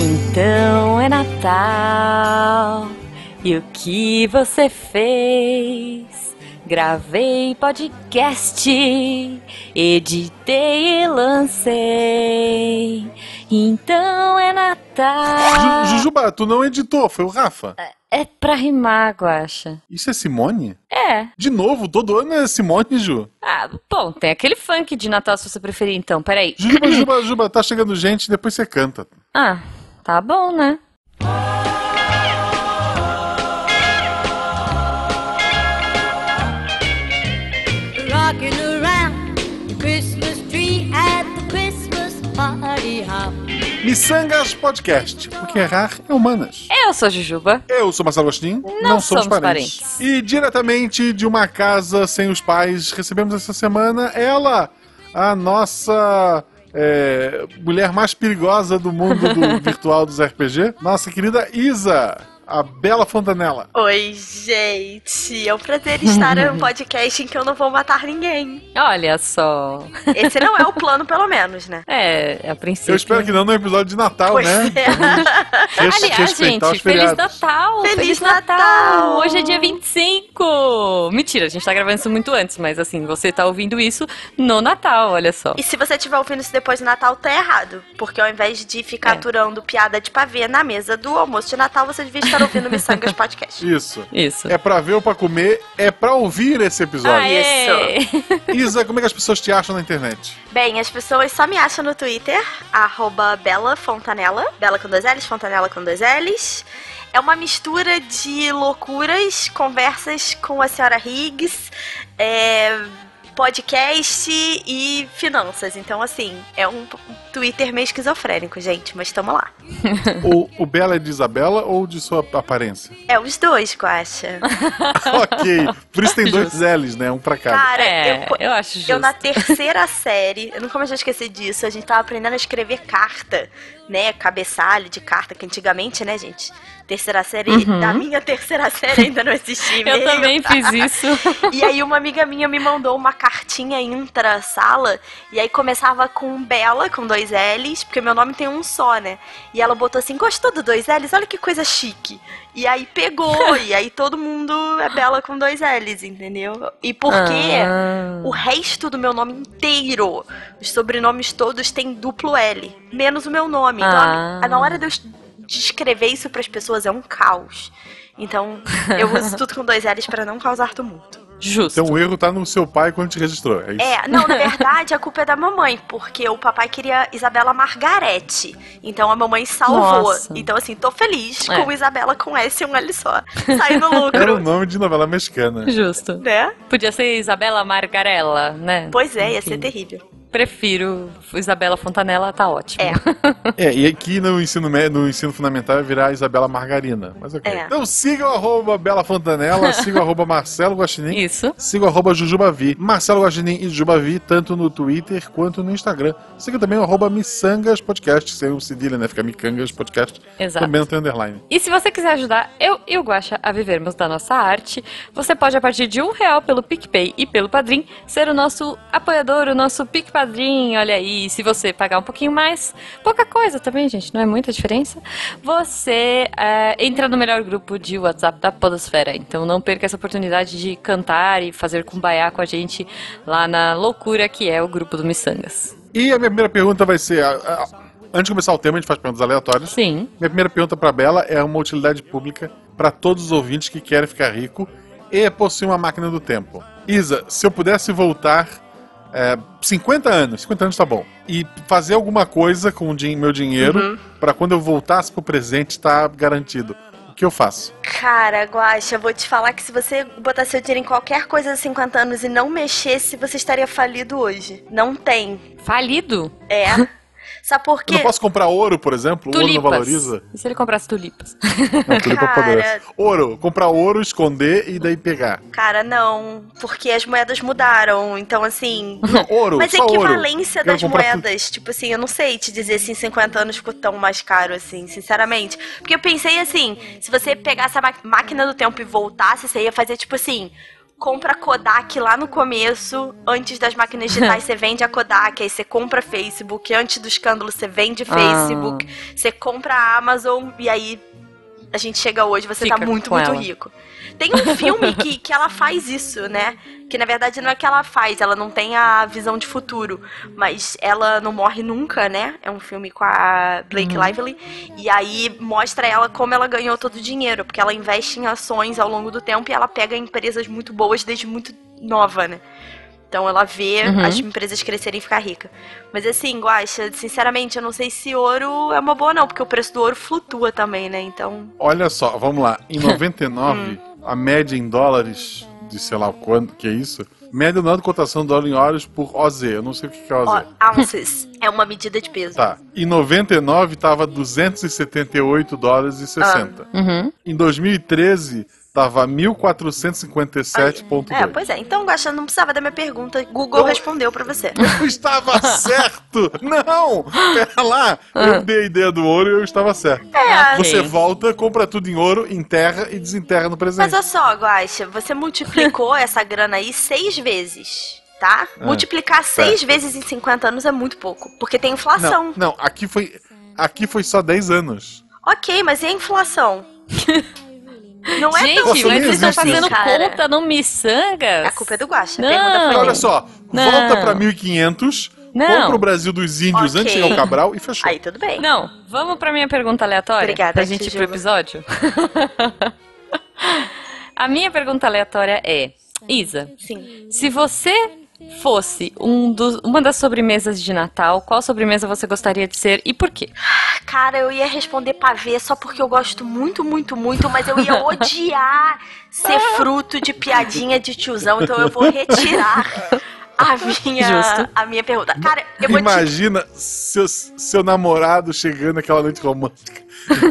Então é Natal. E o que você fez? Gravei podcast, editei e lancei. Então é Natal. Ju- Jujuba, tu não editou, foi o Rafa. É pra rimar, Guaxa. Isso é Simone? É. De novo, todo ano é Simone, Ju. Ah, bom, tem aquele funk de Natal se você preferir, então. Peraí. Jujuba, Jujuba, Jujuba, tá chegando gente, depois você canta. Ah, tá bom, né? Rocking around the Christmas tree at the Christmas party hop. Missangas Podcast, porque errar é humanas. Eu sou a Jujuba. Eu sou Marcelo Agostinho, Não somos parentes. E diretamente de uma casa sem os pais, recebemos essa semana ela, a nossa é, mulher mais perigosa do mundo do virtual dos RPG, nossa querida Isa, a Bela Fontanella. Oi, gente. É um prazer estar em um podcast em que eu não vou matar ninguém. Olha só. Esse não é o plano, pelo menos, né? É, a princípio. Eu espero que não no episódio de Natal, Pois né? é. Res- Aliás, gente, Feliz. Natal! Feliz Natal! Natal! Hoje é dia 25! Mentira, a gente tá gravando isso muito antes, mas assim, você tá ouvindo isso no Natal, olha só. E se você estiver ouvindo isso depois do Natal, tá errado. Porque ao invés de ficar É. aturando piada de pavê na mesa do almoço de Natal, você devia estar ouvindo Missangas Podcast. Isso. Isso. É pra ver ou pra comer, é pra ouvir esse episódio. Aê! Isa, como é que as pessoas te acham na internet? Bem, as pessoas só me acham no Twitter, arroba Bela Fontanella, Bela com dois L's, Fontanella com dois L's. É uma mistura de loucuras, conversas com a senhora Higgs, é, podcast e finanças. Então, assim, é um Twitter meio esquizofrênico, gente, mas tamo lá. o, o Bela é de Isabela ou de sua aparência? É os dois, Guaxa. ok, por isso tem dois L's, né? Um pra cada. Cara, É, eu, eu acho justo. Eu, na terceira série, eu nunca mais vou esquecer disso, a gente tava aprendendo a escrever carta, né? Cabeçalho de carta, que antigamente, né, gente? Terceira série, da minha terceira série ainda não existia. Uhum. Eu também fiz isso. E aí uma amiga minha me mandou uma cartinha intra-sala, e aí começava com Bela, com dois L's, porque meu nome tem um só, né? E ela botou assim, gostou do dois L's? Olha que coisa chique. E aí pegou, e aí todo mundo é Bela com dois L's, entendeu? E porque Ah. o resto do meu nome inteiro, os sobrenomes todos têm duplo L, menos o meu nome. Então, Ah. a- na hora de eu es- de escrever isso pras pessoas é um caos. Então, eu uso tudo com dois L's pra não causar tumulto. Justo. Então o erro tá no seu pai quando te registrou. É isso. É, não, na verdade a culpa é da mamãe, porque o papai queria Isabela Margarete. Então a mamãe salvou. Nossa. Então, assim, tô feliz É. com Isabela com S e um L só. Sai no Era o lucro. nome de novela mexicana. Justo. né? Podia ser Isabela Margarella, né? Pois é, ia Enfim. ser terrível. Prefiro Isabela Fontanella, tá ótimo. É. É, e aqui no ensino, mé- no ensino fundamental vai virar Isabela Margarina. Mas ok. É. Então siga o arroba Bela Fontanella, siga o arroba Marcelo Guaxinim. Isso. Siga o arroba Jujubavi. Marcelo Guaxinim e Jujubavi, tanto no Twitter quanto no Instagram. Siga também o arroba Missangas Podcast, sem o cedilha, né? Fica Micangas Podcast. Exato. Também não tem underline. E se você quiser ajudar eu e o Guaxa a vivermos da nossa arte, você pode, a partir de um real pelo PicPay e pelo Padrim, ser o nosso apoiador, o nosso Pic Padrim. Olha aí, se você pagar um pouquinho mais, pouca coisa também, gente, não é muita diferença, você é, entra no melhor grupo de WhatsApp da Podosfera. Então não perca essa oportunidade de cantar e fazer cumbaiá com a gente lá na loucura que é o grupo do Missangas. E a minha primeira pergunta vai ser: a- a- antes de começar o tema, a gente faz perguntas aleatórias. Sim. Minha primeira pergunta para Bela é uma utilidade pública para todos os ouvintes que querem ficar rico e possuir uma máquina do tempo. Isa, se eu pudesse voltar é, 50 anos, 50 anos tá bom, e fazer alguma coisa com o din- meu dinheiro para quando eu voltasse pro presente estar garantido, o que eu faço? Cara, Guaxa, eu vou te falar que se você botar seu dinheiro em qualquer coisa de 50 anos e não mexesse, você estaria falido hoje. Não tem. Falido? É. Sabe por Eu quê? não posso comprar ouro, por exemplo? O ouro não Tulipas. valoriza? E se ele comprasse tulipas? Não, tulipa Cara. poderosa. Ouro, comprar ouro, esconder e daí pegar. Cara, não. Porque as moedas mudaram. Então, assim. Não, ouro, Mas a só ouro. equivalência Quero das moedas, tipo assim, eu não sei te dizer se em 50 anos ficou tão mais caro assim, sinceramente. Porque eu pensei assim, se você pegasse a máquina do tempo e voltasse, você ia fazer tipo assim, compra Kodak lá no começo, antes das máquinas digitais, você vende a Kodak, aí você compra Facebook, antes do escândalo você vende Ah. Facebook, você compra a Amazon e aí a gente chega hoje, você tá Fica muito, com muito ela. rico. Tem um filme que, que ela faz isso, né? Que na verdade não é que ela faz, ela não tem a visão de futuro, mas ela não morre nunca, né? É um filme com a Blake Uhum. Lively. E aí mostra ela como ela ganhou todo o dinheiro, porque ela investe em ações ao longo do tempo e ela pega empresas muito boas desde muito nova, né? Então ela vê Uhum. as empresas crescerem e ficar rica. Mas assim, Guaxa, sinceramente, eu não sei se ouro é uma boa não, porque o preço do ouro flutua também, né? Então, Olha só, vamos lá. Em 99, Hum. a média em dólares, de sei lá quanto que é isso, média anual de cotação do dólar em horas por OZ. Eu não sei o que é OZ. ounces é uma medida de peso. Tá. Em 99 tava 278 dólares e 60. Uhum. Em 2013 tava 1457.2. É, pois é. Então, Guaxa, não precisava da minha pergunta. Google Eu- respondeu pra você. Eu estava certo! Não! Pera lá! Eu dei a ideia do ouro e eu estava certo. É. Você volta, compra tudo em ouro, enterra e desenterra no presente. Mas olha só, Guaxa, você multiplicou essa grana aí seis vezes, tá? É, Multiplicar seis vezes em 50 anos é muito pouco, porque tem inflação. Não, não, aqui foi. Aqui foi só 10 anos. Ok, mas e a inflação? Não é Gente, tão mas vocês estão existe fazendo cara. conta no miçangas? A culpa é do Guaxa. Não. Olha só, Não. volta pra 1500, Não. compra o Brasil dos índios Ok. antes de chegar o Cabral e fechou. Aí tudo bem. Não, vamos pra minha pergunta aleatória? Obrigada, Pra gente ir pro episódio? A minha pergunta aleatória é: Isa, Sim. se você fosse um dos, uma das sobremesas de Natal, qual sobremesa você gostaria de ser e por quê? Cara, eu ia responder pavê só porque eu gosto muito, muito, muito, mas eu ia odiar ser fruto de piadinha de tiozão, então eu vou retirar a minha, Justo. a minha pergunta. Cara, eu vou te Imagina seu, seu namorado chegando naquela noite romântica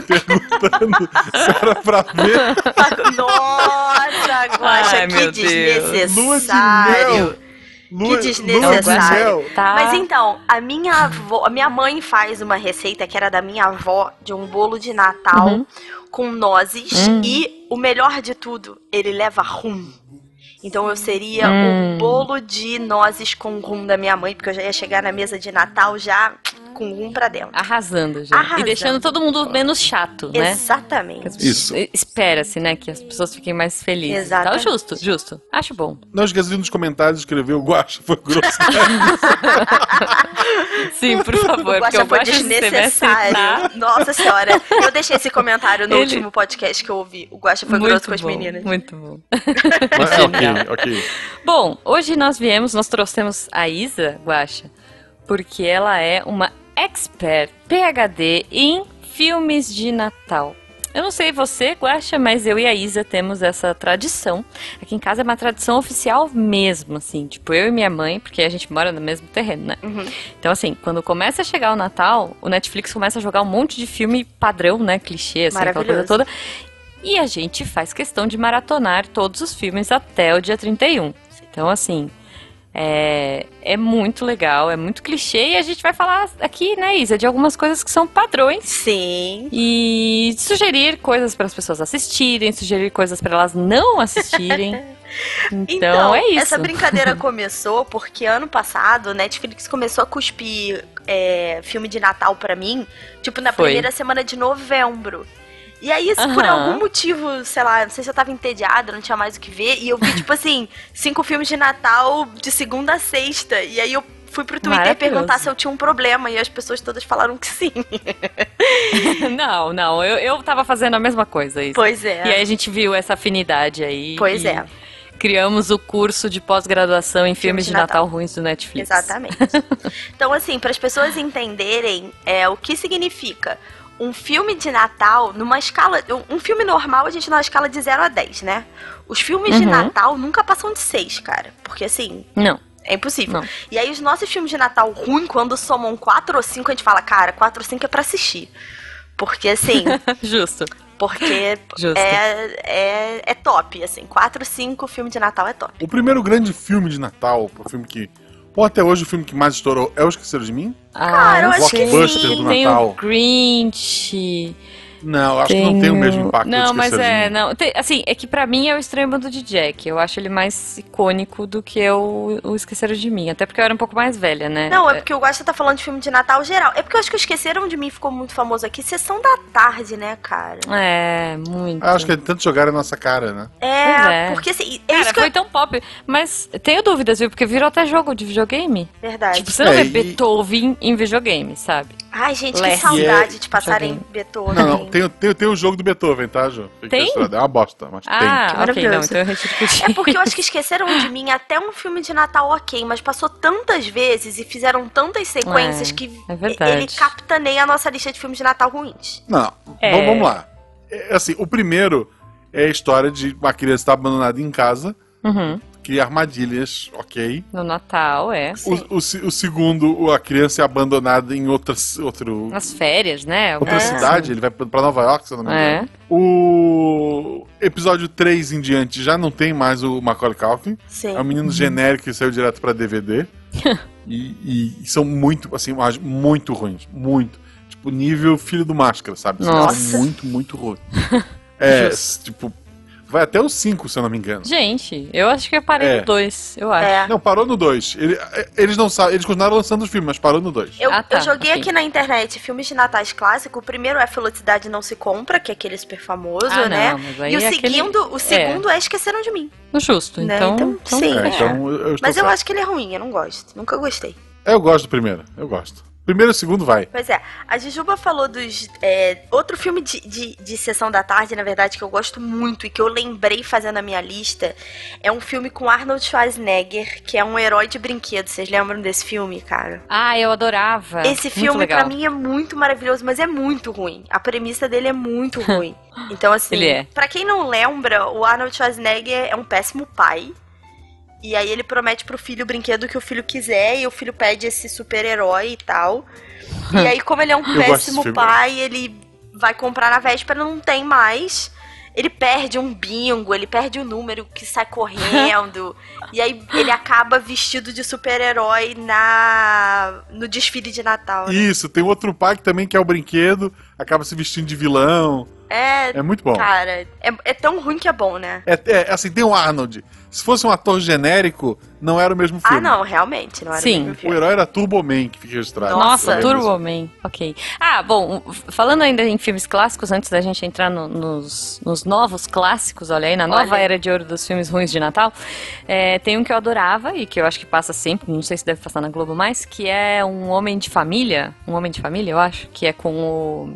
perguntando se era pra ver Nossa, Guaxa, que Deus. lua de desnecessário. Mel. Lua, desnecessário. Tá. Mas então, a minha avó, a minha mãe faz uma receita que era da minha avó, de um bolo de Natal Uhum. com nozes Hum. e o melhor de tudo, ele leva rum. Então eu seria Hum. o bolo de nozes com rum da minha mãe, porque eu já ia chegar na mesa de Natal já com rum pra dentro. Arrasando já. Arrasando. E deixando todo mundo menos chato, né? Exatamente. Isso. Espera-se, né, que as pessoas fiquem mais felizes. Exatamente. Tá justo, justo. Acho bom. Não esqueça de nos comentários escrever o Guacha foi grosso. Sim, por favor, O eu foi gosto de ser desnecessário. Nossa senhora, eu deixei esse comentário no Ele- último podcast que eu ouvi. O Guaxa foi muito grosso com as bom, meninas. Muito bom. Mas, ok, ok. Bom, hoje nós viemos, nós trouxemos a Isa Guaxa, porque ela é uma expert PhD em filmes de Natal. Eu não sei você, Guaxa, mas eu e a Isa temos essa tradição. Aqui em casa é uma tradição oficial mesmo, assim. Tipo, eu e minha mãe, porque a gente mora no mesmo terreno, né? Uhum. Então, assim, quando começa a chegar o Natal, o Netflix começa a jogar um monte de filme padrão, né? Clichê, assim, aquela coisa toda. E a gente faz questão de maratonar todos os filmes até o dia 31. Então, assim, é, é muito legal, é muito clichê. E a gente vai falar aqui, né, Isa, de algumas coisas que são padrões. Sim. E sugerir coisas para as pessoas assistirem, sugerir coisas para elas não assistirem. Então, Então, é isso. essa brincadeira começou porque ano passado o Netflix começou a cuspir é, filme de Natal pra mim, tipo, na Foi. primeira semana de novembro. E aí, assim, por algum motivo, sei lá, não sei se eu tava entediada, não tinha mais o que ver, e eu vi, tipo assim, cinco filmes de Natal de segunda a sexta. E aí eu fui pro Twitter perguntar se eu tinha um problema, e as pessoas todas falaram que sim. não, não, eu, eu tava fazendo a mesma coisa. Isso. Pois é. E aí a gente viu essa afinidade aí. Pois e é. Criamos o curso de pós-graduação em filmes de de Natal. Natal. ruins do Netflix. Exatamente. então, assim, para as pessoas entenderem é, o que significa um filme de Natal numa escala. Um filme normal a gente numa escala de 0 a 10, né? Os filmes de Uhum. Natal nunca passam de 6, cara. Porque assim. Não. É impossível. Não. E aí, os nossos filmes de Natal ruim, quando somam 4 ou 5, a gente fala, cara, 4 ou 5 é pra assistir. Porque, assim, Justo. porque Justo. é, é, é top, assim. 4 ou 5 filme de Natal é top. O primeiro grande filme de Natal, o filme que. Ou até hoje o filme que mais estourou é O Esqueceram de Mim? Ah, Cara, eu não acho que. Blockbuster do Tem Natal. o Grinch. Não, eu acho que não tem o mesmo impacto Não, mas é, não. Tem- assim, é que pra mim é o estranho mundo de Jack. Eu acho ele mais icônico do que o, o Esqueceram de Mim. Até porque eu era um pouco mais velha, né? Não, é porque eu gosto de tá falando de filme de Natal geral. É porque eu acho que Esqueceram de Mim ficou muito famoso aqui. Sessão da tarde, né, cara? É, muito. Eu acho que é tanto jogar na nossa cara, né? É, é. porque assim, é Cara, isso que foi eu... tão pop. Mas tenho dúvidas, viu? Porque virou até jogo de videogame. Verdade. Tipo, você não É, vê e- Beethoven em videogame, sabe? Ai, gente, que Lerche. saudade é- de passarem. Beethoven. Não, não, tem, tem, tem o jogo do Beethoven, tá, Ju? Tem? É uma bosta, mas Ah, tem. ok, não, maravilhoso. então eu que. É porque eu acho que esqueceram de mim até um filme de Natal ok, mas passou tantas vezes e fizeram tantas sequências É, que é ele capitaneia a nossa lista de filmes de Natal ruins. Não, É. vamos, vamos lá. É, assim, o primeiro é a história de uma criança estar abandonada em casa, Uhum. Cria armadilhas, ok. No Natal, é. O, o, o segundo, a criança é abandonada em outra, outro, Nas férias, né? outra É. cidade, ele vai pra pra Nova York, se eu não me engano. É. O episódio 3 em diante já não tem mais o Macaulay Culkin. Sim. É um menino genérico que saiu direto pra DVD. e, e- e são muito, assim, muito ruins. Muito. Tipo, nível filho do máscara, sabe? Assim, Nossa. são muito, muito ruins. é, tipo, vai até o 5, se eu não me engano. Gente, eu acho que eu parei É. no 2, eu acho. É. Não, parou no 2. Ele- é, eles não sabem, eles continuaram lançando os filmes, mas parou no 2. Eu, Ah, tá, eu joguei ok. aqui na internet filmes de Natais clássicos. O primeiro é Felicidade Não Se Compra, que é aquele super famoso, Ah, né? não, mas aí e o é aquele- segundo, o segundo é. Esqueceram de Mim. No justo, Né, então. então, sim. É, é. então eu, eu Mas eu certo. acho que ele é ruim, eu não gosto. Nunca gostei. Eu gosto do primeiro, eu gosto. Primeiro e segundo vai. Pois é, a Jujuba falou dos. é, outro filme de, de, de sessão da tarde, na verdade, que eu gosto muito e que eu lembrei fazendo a minha lista, é um filme com Arnold Schwarzenegger, que é um herói de brinquedo. Vocês lembram desse filme, cara? Ah, eu adorava. Esse filme, pra mim, é muito maravilhoso, mas é muito ruim. A premissa dele é muito ruim. Então, assim, Ele é. pra quem não lembra, o Arnold Schwarzenegger é um péssimo pai. E aí ele promete pro filho o brinquedo que o filho quiser, e o filho pede esse super-herói e tal. E aí, como ele é um péssimo pai, ele vai comprar na véspera, não tem mais. Ele perde um bingo, ele perde o número que sai correndo. e aí ele acaba vestido de super-herói na no desfile de Natal. né? Isso, tem outro pai que também quer o brinquedo, acaba se vestindo de vilão. É, É muito bom. cara, é, é tão ruim que é bom, né? É, é, assim, tem o Arnold. Se fosse um ator genérico, não era o mesmo filme. Ah, não, realmente, não era Sim. o mesmo O filme. herói era Turbo Man, que fica registrado. Nossa, Turbo? Man. Ok. Ah, bom, falando ainda em filmes clássicos, antes da gente entrar no- nos, nos novos clássicos, olha aí, na nova Olha. era de ouro dos filmes ruins de Natal, é, tem um que eu adorava e que eu acho que passa sempre, não sei se deve passar na Globo mais, que é Um Homem de Família. Um Homem de Família, eu acho, que é com o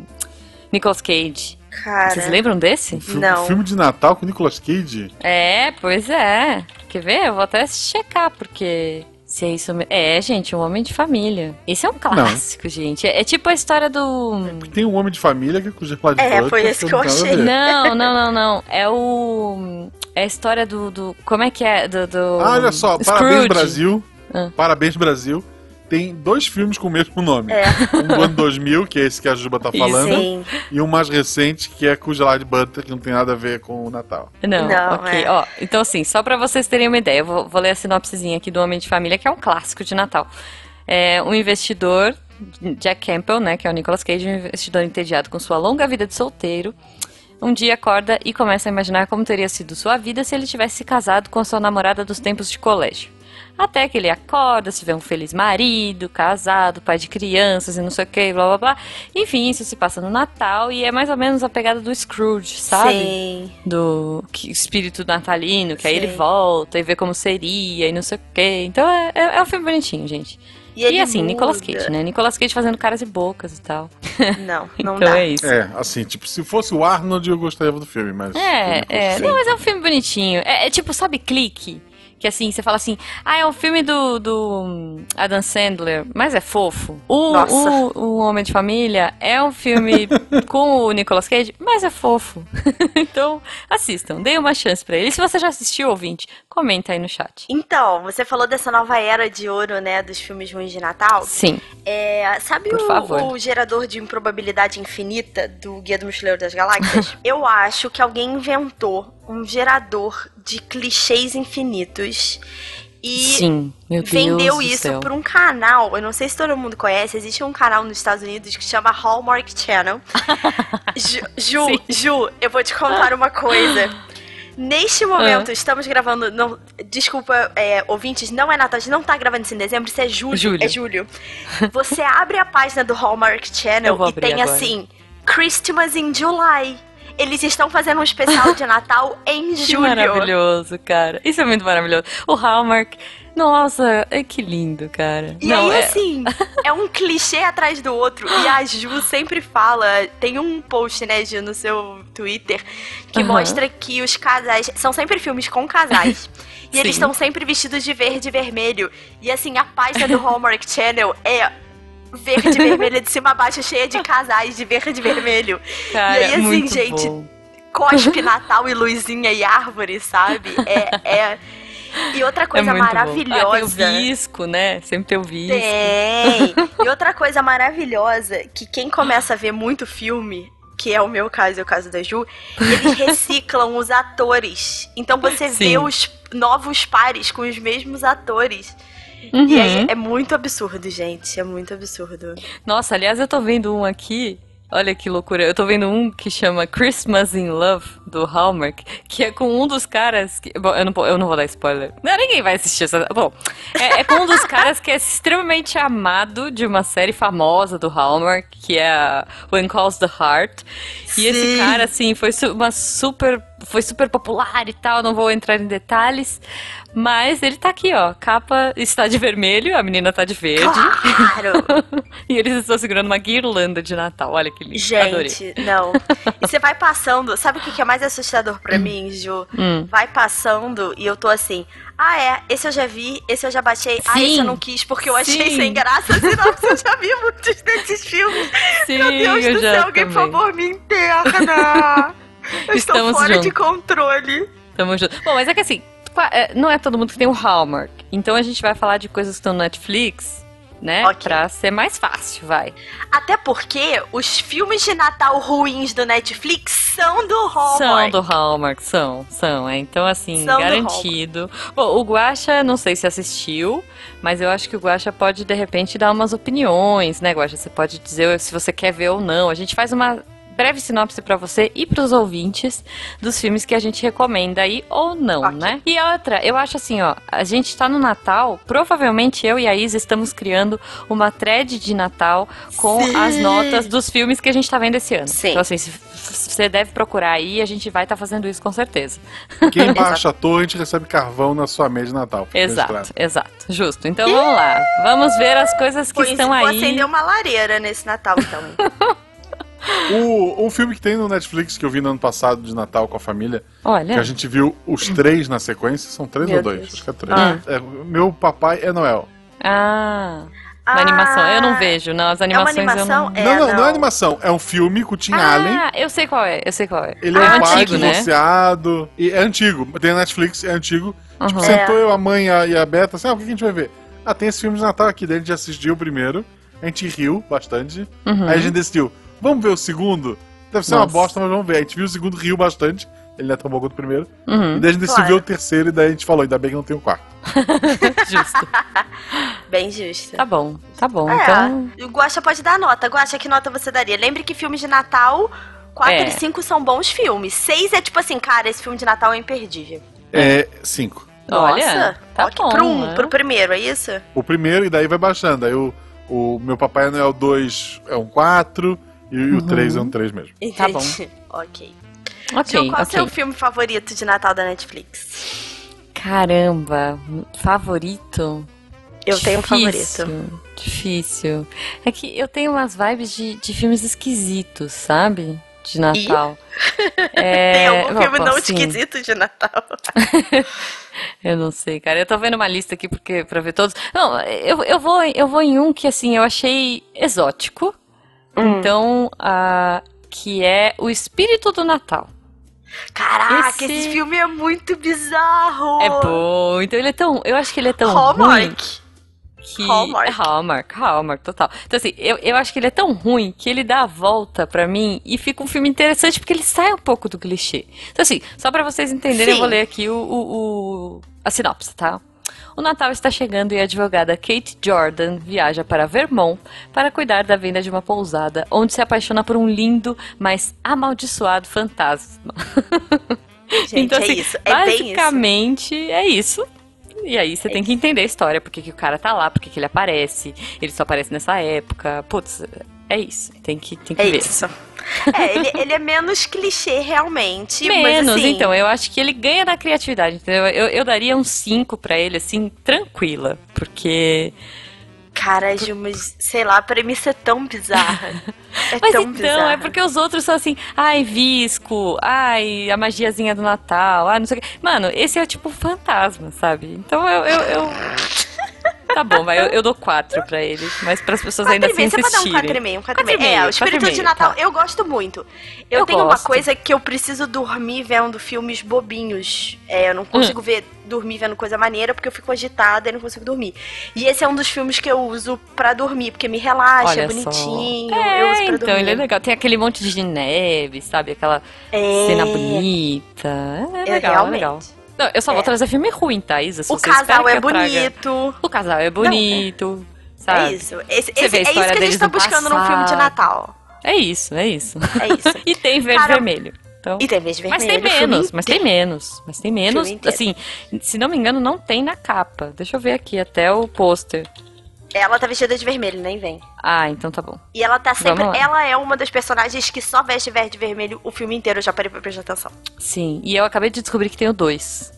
Nicolas Cage. Cara, Vocês lembram desse? Fi- Não. Filme de Natal com Nicolas Cage? É, pois é. Quer ver? Eu vou até checar, porque. Se é isso mesmo. É, gente, um homem de família. Esse é um clássico, gente. É, é tipo a história do. Tem um homem de família que é com o Gerard É, Butler, foi esse que eu não achei. ver. Não, não, não, não. É o. É a história do. do como é que é? Do. do Ah, olha só, Scrooge. Parabéns Brasil. Ah. Parabéns Brasil. Tem dois filmes com o mesmo nome. É. Um do ano 2000, que é esse que a Juba tá falando, Sim. e um mais recente, que é com o Gerard Butler, que não tem nada a ver com o Natal. Não, Não, ok. é. Ó, então assim, só pra vocês terem uma ideia, eu vou, vou ler a sinopsezinha aqui do Homem de Família, que é um clássico de Natal. É um investidor, Jack Campbell, né, que é o Nicolas Cage, um investidor entediado com sua longa vida de solteiro, um dia acorda e começa a imaginar como teria sido sua vida se ele tivesse se casado com a sua namorada dos tempos de colégio. Até que ele acorda, se vê um feliz marido, casado, pai de crianças e não sei o que, blá blá blá. Enfim, isso se passa no Natal e é mais ou menos a pegada do Scrooge, sabe? Sim. do que- espírito natalino, que aí Sim. ele volta e vê como seria e não sei o quê. Então é, é, é um filme bonitinho, gente. E, E, assim, Nicolas muda. Cage, né? Nicolas Cage fazendo caras e bocas e tal. Não, não então dá. é isso. É, assim, tipo, se fosse o Arnold, eu gostaria do filme, mas. É, é. Não, mas é um filme bonitinho. É, é tipo, sabe, clique? Que assim, você fala assim, ah, é um filme do, do Adam Sandler, mas é fofo. O, Nossa. o, o Homem de Família é um filme com o Nicolas Cage, mas é fofo. então, assistam, deem uma chance pra ele. E se você já assistiu, ouvinte, comenta aí no chat. Então, você falou dessa nova era de ouro, né, dos filmes ruins de Natal. Sim. É, sabe o, o gerador de improbabilidade infinita do Guia do Mochileiro das Galáxias? Eu acho que alguém inventou um gerador de clichês infinitos E Sim, meu Deus vendeu isso pra um canal. Eu não sei se todo mundo conhece. Existe um canal nos Estados Unidos que chama Hallmark Channel. Ju, Ju. Ju, eu vou te contar uma coisa. Neste Ah. momento, estamos gravando. Não, desculpa, é, ouvintes, não é Natal, a gente não tá gravando isso em dezembro, isso é julho. Julho. É julho. Você abre a página do Hallmark Channel e tem agora. assim: Christmas in July. Eles estão fazendo um especial de Natal em julho. maravilhoso, cara. Isso é muito maravilhoso. O Hallmark, nossa, é que lindo, cara. E Não, aí, é- assim, é um clichê atrás do outro. E a Ju sempre fala. Tem um post, né, Ju, no seu Twitter, que Aham. mostra que os casais. São sempre filmes com casais. E eles Sim. estão sempre vestidos de verde e vermelho. E assim, a página do Hallmark Channel é verde e vermelho de cima a baixo, cheia de casais de verde e vermelho. cara, e aí, assim, gente, bom. Cospe, Natal e luzinha e árvore, sabe? É. é... E outra coisa é maravilhosa. Ah, tem o visco, né? Sempre tem o visco. Tem! E outra coisa maravilhosa, que quem começa a ver muito filme, que é o meu caso e o caso da Ju, eles reciclam os atores. Então você vê Sim. os novos pares com os mesmos atores. Uhum. E aí é muito absurdo, gente. É muito absurdo. Nossa, aliás, eu tô vendo um aqui. Olha que loucura. Eu tô vendo um que chama Christmas in Love, do Hallmark, que é com um dos caras. Que, bom, eu não, eu não vou dar spoiler. Não, ninguém vai assistir essa. Bom, é, é com um dos caras que é extremamente amado de uma série famosa do Hallmark, que é a When Calls the Heart. E esse Sim. cara, assim, foi uma super. Foi super popular e tal, não vou entrar em detalhes. Mas ele tá aqui, ó. Capa está de vermelho, a menina tá de verde. Claro! E eles estão segurando uma guirlanda de Natal. Olha que lindo. Adorei. Gente, não. E você vai passando. Sabe o que é mais assustador pra mim, Ju? Hum. Vai passando e eu tô assim. Ah, é, esse eu já vi, esse eu já baixei. Ah, Sim. esse eu não quis porque eu achei Sim. sem graça. Senão eu já vi muitos desses filmes. Sim, Meu Deus eu do céu, alguém, por também. favor, me interna. Eu estou Estamos fora de juntos. controle. Tamo junto. Bom, mas é que assim, é, não é todo mundo que tem o Hallmark. Então a gente vai falar de coisas que estão no Netflix, né? Ok. Pra ser mais fácil, vai. Até porque os filmes de Natal ruins do Netflix são do Hallmark. São do Hallmark, são, são. É. Então, assim, São do garantido. Bom, o Guaxa, não sei se assistiu, mas eu acho que o Guaxa pode, de repente, dar umas opiniões, né, Guaxa? Você pode dizer se você quer ver ou não. A gente faz uma breve sinopse pra você e pros ouvintes dos filmes que a gente recomenda aí ou não, Ok. né? E outra, eu acho assim, ó, a gente tá no Natal, provavelmente eu e a Isa estamos criando uma thread de Natal com Sim. as notas dos filmes que a gente tá vendo esse ano. Sim. Então, assim, você deve procurar aí, a gente vai estar fazendo isso com certeza. Quem baixa a torre, a gente recebe carvão na sua mesa de Natal. Exato, exato. Justo. Então vamos lá. Vamos ver as coisas que estão vou aí. acender uma lareira nesse Natal, então. O, o filme que tem no Netflix que eu vi no ano passado de Natal com a família, que Olha. a gente viu os três na sequência, são três Meu ou dois? Deus. Acho que é três. Ah. É, meu papai é Noel. Ah. Na animação. Eu não vejo, não. As É uma animações animação? eu não. É, não, não, não, não. é animação, é um filme com o Tim Allen. Ah, eu sei qual é, eu sei qual é. Ele é, é um pai antigo, né? divorciado. E é antigo. Tem na Netflix, é antigo. Tipo, Uhum. sentou eu, a mãe e a, e a Beta, assim, ah, o que a gente vai ver? Ah, tem esse filme de Natal aqui. Daí a gente assistiu o primeiro. A gente riu bastante. Uhum. Aí a gente decidiu, vamos ver o segundo? Deve ser uma Nossa. bosta, mas vamos ver. A gente viu o segundo, riu bastante. Ele não é tão bom quanto o primeiro. Uhum. E daí a gente decidiu Claro. ver o terceiro, e daí a gente falou, ainda bem que não tem o quarto. Justo. Bem justo. Tá bom, tá bom. É, Então. o Guaxa pode dar nota. Guaxa, que nota você daria? Lembre que filmes de Natal, 4 É. e 5 são bons filmes. 6 é tipo assim, cara, esse filme de Natal é imperdível. É cinco. Olha, Nossa, tá ok. bom, pro, um, né? pro primeiro, é isso? O primeiro, e daí vai baixando. Aí o, o meu Papai Noel 2 é um 4, e o 3 é um 3 mesmo. Tá bom. Entendi. ok. Ok, Ju, qual é o ok. seu filme favorito de Natal da Netflix? Caramba, favorito? Eu tenho um Difícil, favorito. Difícil. É que eu tenho umas vibes de, de filmes esquisitos, sabe? De Natal. É, Tem algum bom, filme não assim, esquisito de Natal? Eu não sei, cara. Eu tô vendo uma lista aqui porque pra ver todos. Não, eu, eu vou eu vou em um que assim eu achei exótico. Hum. Então, ah, que é o espírito do Natal. Caraca, Esse- esse... filme é muito bizarro! É bom. Então ele é tão, eu acho que ele é tão ruim Hallmark. que Hallmark. é Hallmark, Hallmark total. Então assim, eu, eu acho que ele é tão ruim que ele dá a volta pra mim e fica um filme interessante porque ele sai um pouco do clichê. Então assim, só pra vocês entenderem, Sim. eu vou ler aqui o, o- o- a sinopse, tá? O Natal está chegando e a advogada Kate Jordan viaja para Vermont para cuidar da venda de uma pousada, onde se apaixona por um lindo, mas amaldiçoado fantasma. Gente, então, é assim, isso. É bem isso. basicamente é isso. E aí você tem que entender a história, porque que o cara tá lá, porque que ele aparece, ele só aparece nessa época. Putz, é isso. Tem que, tem que É ver. isso. É, ele, ele é menos clichê realmente. Menos, assim, então, eu acho que ele ganha na criatividade, entendeu? Eu, eu daria um 5 pra ele, assim, tranquila. Porque. Cara, Gil, mas sei lá, a premissa é tão bizarra. É Mas tão então, bizarra. é porque os outros são assim, ai, visco, ai, a magiazinha do Natal, ai, não sei o quê. Mano, esse é tipo fantasma, sabe? Então eu. eu, eu- Tá bom, vai, eu, eu dou 4 pra ele. Mas pras pessoas ainda assim 4,5, você pode dar um insistirem. 4,5, um 4,5. 4,5, É, o espírito 4,5, de Natal, tá. eu gosto muito. Eu, Eu tenho uma gosto. coisa que eu preciso dormir vendo filmes bobinhos. É, eu não Hum. consigo ver, dormir vendo coisa maneira porque eu fico agitada e não consigo dormir. E esse é um dos filmes que eu uso pra dormir, porque me relaxa, Olha é bonitinho. só. É, eu uso pra então, dormir. ele é legal. Tem aquele monte de neve, sabe? Aquela É. cena bonita. É É, legal, é realmente. legal. Não, eu só vou É. trazer filme ruim, tá? Se O casal é bonito. O casal é bonito, sabe? É isso. Esse, esse- é isso que a gente tá buscando num filme de passado. Natal. É isso, é isso. É isso. e tem verde Cara, vermelho. Então... E tem verde vermelho. Mas tem menos, mas tem menos. Mas tem menos. Assim, se não me engano, não tem na capa. Deixa eu ver aqui até o pôster. Ela tá vestida de vermelho, nem vem. Ah, então tá bom. E ela tá sempre. Ela é uma das personagens que só veste verde e vermelho o filme inteiro. Eu já parei pra prestar atenção. Sim, e eu acabei de descobrir que tem o dois.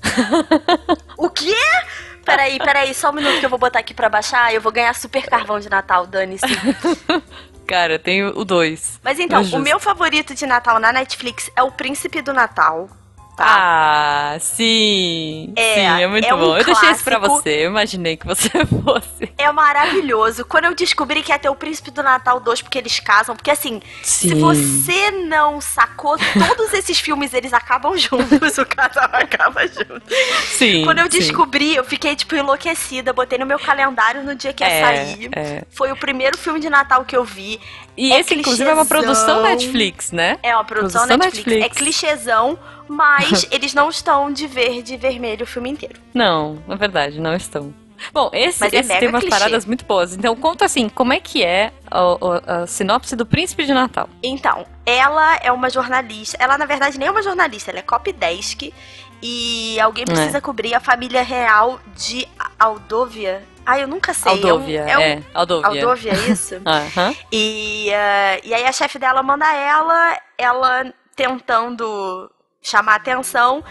O quê? Peraí, peraí, só um minuto que eu vou botar aqui pra baixar. Eu vou ganhar super carvão de Natal, dane-se. Cara, tem o dois. Mas então, o meu favorito de Natal na Netflix é O Príncipe do Natal. Tá? Ah, sim. É, sim, é muito é um bom. Eu deixei isso pra você. Eu imaginei que você fosse. É maravilhoso. Quando eu descobri que ia ter o Príncipe do Natal 2, porque eles casam, porque assim, se Sim. você não sacou, todos esses filmes eles acabam juntos, o casal acaba junto. Sim. Quando eu sim. descobri, eu fiquei, tipo, enlouquecida. Botei no meu calendário no dia que ia É, sair. é. Foi o primeiro filme de Natal que eu vi. E é esse, inclusive, é uma clichêzão. produção Netflix, né? É uma produção, Produção Netflix. Netflix. É clichêzão, mas eles não estão de verde e vermelho o filme inteiro. Não, na verdade, não estão. Bom, esse, Mas é esse tem umas clichê. paradas muito boas. Então, conta assim, como é que é a, a- a sinopse do Príncipe de Natal? Então, ela é uma jornalista. Ela, na verdade, nem é uma jornalista, ela é copy desk. E alguém É. precisa cobrir a família real de Aldovia. Ah, eu nunca sei. Aldovia, é, um, é. Aldovia. Aldovia, é isso? Aham. E, eh, e aí a chefe dela manda ela, ela tentando chamar atenção,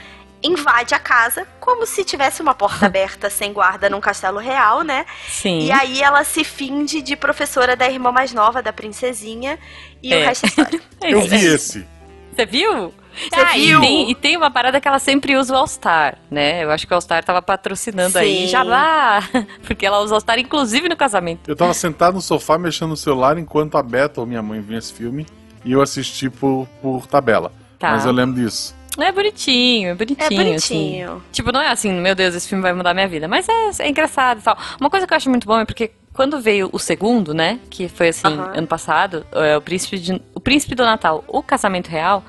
invade a casa, como se tivesse uma porta aberta sem guarda num castelo real, né? Sim. E aí ela se finge de professora da irmã mais nova, da princesinha, e o É. resto é história. É Eu vi esse. Você viu? Você ah, viu? E tem, e tem uma parada que ela sempre usa o All-Star, né? Eu acho que o All-Star tava patrocinando aí. Sim. Já lá! Porque ela usa o All-Star, inclusive, no casamento. Eu tava sentado no sofá mexendo no celular enquanto a Beta ou minha mãe vinha esse filme e eu assisti por, por tabela. Tá. Mas eu lembro disso. É bonitinho, é bonitinho. É Assim. bonitinho. Tipo, não é assim, meu Deus, esse filme vai mudar minha vida. Mas é, é engraçado e tal. Uma coisa que eu acho muito bom é porque quando veio o segundo, né? Que foi assim, Aham. ano passado, é, o, Príncipe de- o Príncipe do Natal, o Casamento Real,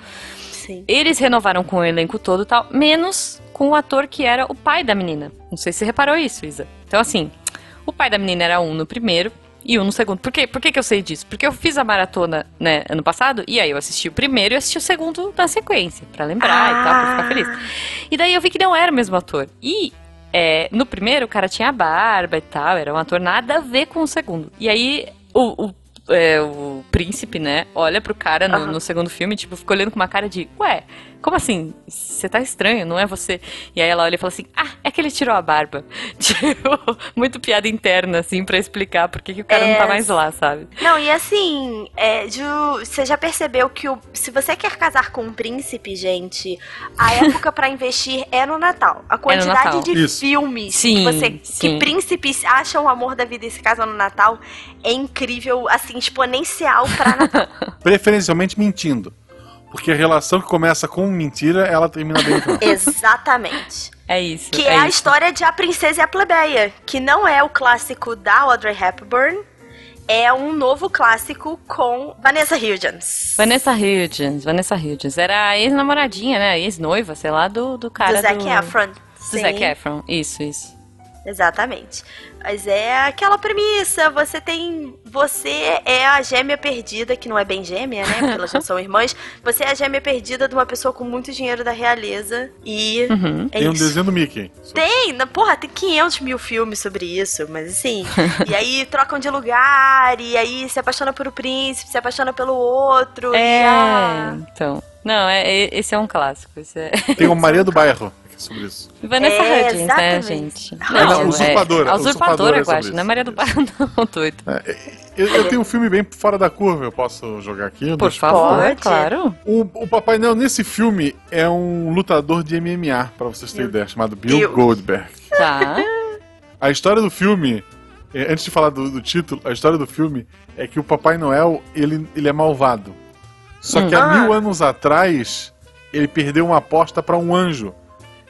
Sim. eles renovaram com o elenco todo e tal, menos com o ator que era o pai da menina. Não sei se você reparou isso, Isa. Então, assim, o pai da menina era um no primeiro e um no segundo. Por quê? Por que, que eu sei disso? Porque eu fiz a maratona, né, ano passado, e aí eu assisti o primeiro e assisti o segundo na sequência, pra lembrar e tal, pra ficar feliz. E daí eu vi que não era o mesmo ator. E é, no primeiro o cara tinha barba e tal, era um ator nada a ver com o segundo. E aí o, o, é, o príncipe, né, olha pro cara no, Aham. no segundo filme, tipo, fica olhando com uma cara de, ué, como assim? Você tá estranho, não é você? E aí ela olha e fala assim, ah, é que ele tirou a barba. Tipo, muito piada interna, assim, pra explicar por que, o cara não tá É. mais lá, sabe? Não, e assim, é, Ju, você já percebeu que o- se você quer casar com um príncipe, gente, a época pra investir é no Natal. A quantidade Natal. de Isso. filmes Sim, que, você, sim. que príncipes acham o amor da vida e se casam no Natal é incrível, assim, exponencial pra Natal. Preferencialmente mentindo. Porque a relação que começa com mentira, ela termina bem. Exatamente. É isso. Que é é, a isso. história de A Princesa e a Plebeia, que não é o clássico da Audrey Hepburn, é um novo clássico com Vanessa Hudgens. Vanessa Hudgens, Vanessa Hudgens. Era a ex-namoradinha, né? Ex-noiva, sei lá, do, do cara do Zac do... Efron. Do Sim, Zac Efron, isso, isso. Exatamente. Mas é aquela premissa, você tem. Você é a gêmea perdida, que não é bem gêmea, né? Porque elas não são irmãs. Você é a gêmea perdida de uma pessoa com muito dinheiro da realeza. E. Uhum. É Tem um isso. desenho do Mickey. Tem, na, porra, tem 500 mil filmes sobre isso, mas assim. e aí trocam de lugar, e aí se apaixona por o príncipe, se apaixona pelo outro. e, É, ah, então. Não, é, é- esse é um clássico. Esse é... Tem o Maria do Bairro sobre isso. Vanessa É, Hudgens, né, gente? Não, não, usurpadora, É, a usurpadora é eu acho. Não é Maria do Bairro, não, doido. Eu, eu tenho um filme bem fora da curva, eu posso jogar aqui? Por favor, Pode. claro. O, o Papai Noel nesse filme é um lutador de MMA, pra vocês terem ideia, chamado Bill Deus. Goldberg. Tá. A história do filme, eh, antes de falar do, do título, a história do filme é que o Papai Noel, ele, ele é malvado. Só que há Ah. mil anos atrás, ele perdeu uma aposta pra um anjo.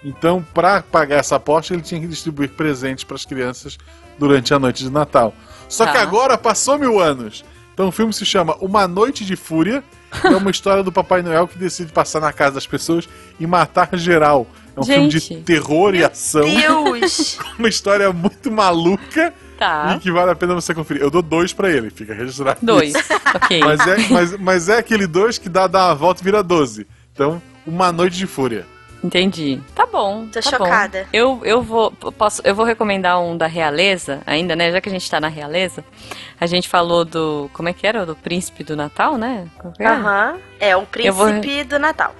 Então, pra pagar essa aposta, ele tinha que distribuir presentes pras crianças durante a noite de Natal. Só que Tá. agora passou mil anos. Então o filme se chama Uma Noite de Fúria. É uma história do Papai Noel que decide passar na casa das pessoas e matar geral. É um filme de Gente. terror e ação. Deus! Uma história muito maluca Tá. e que vale a pena você conferir. Eu dou dois pra ele, fica registrado. Dois. isso. ok. Mas é, mas, mas é aquele dois que dá, dá uma volta e vira 12. Então, Uma Noite de Fúria. Entendi. Tá bom. Tô tá chocada. Bom. Eu, eu vou posso eu vou recomendar um da Realeza ainda, né? Já que a gente tá na Realeza, a gente falou do como é que era do Príncipe do Natal, né? Aham. É o Eu vou- príncipe do Natal.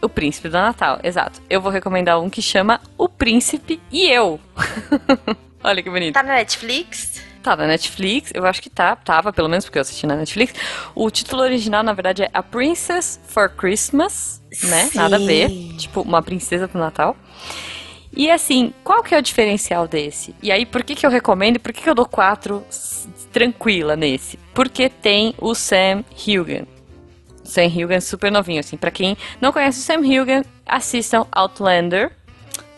O Príncipe do Natal, exato. Eu vou recomendar um que chama O Príncipe e Eu. Olha que bonito. Tá na Netflix? Tá na Netflix, eu acho que tá, tava, pelo menos porque eu assisti na Netflix. O título original, na verdade, é A Princess for Christmas, né? Nada a ver. Sim. Tipo, uma princesa pro Natal. E assim, qual que é o diferencial desse? E aí, por que, que eu recomendo e por que, que eu dou quatro tranquila nesse? Porque tem o Sam Hugan. Sam Hugan super novinho, assim. Pra quem não conhece o Sam Hugan, assistam Outlander.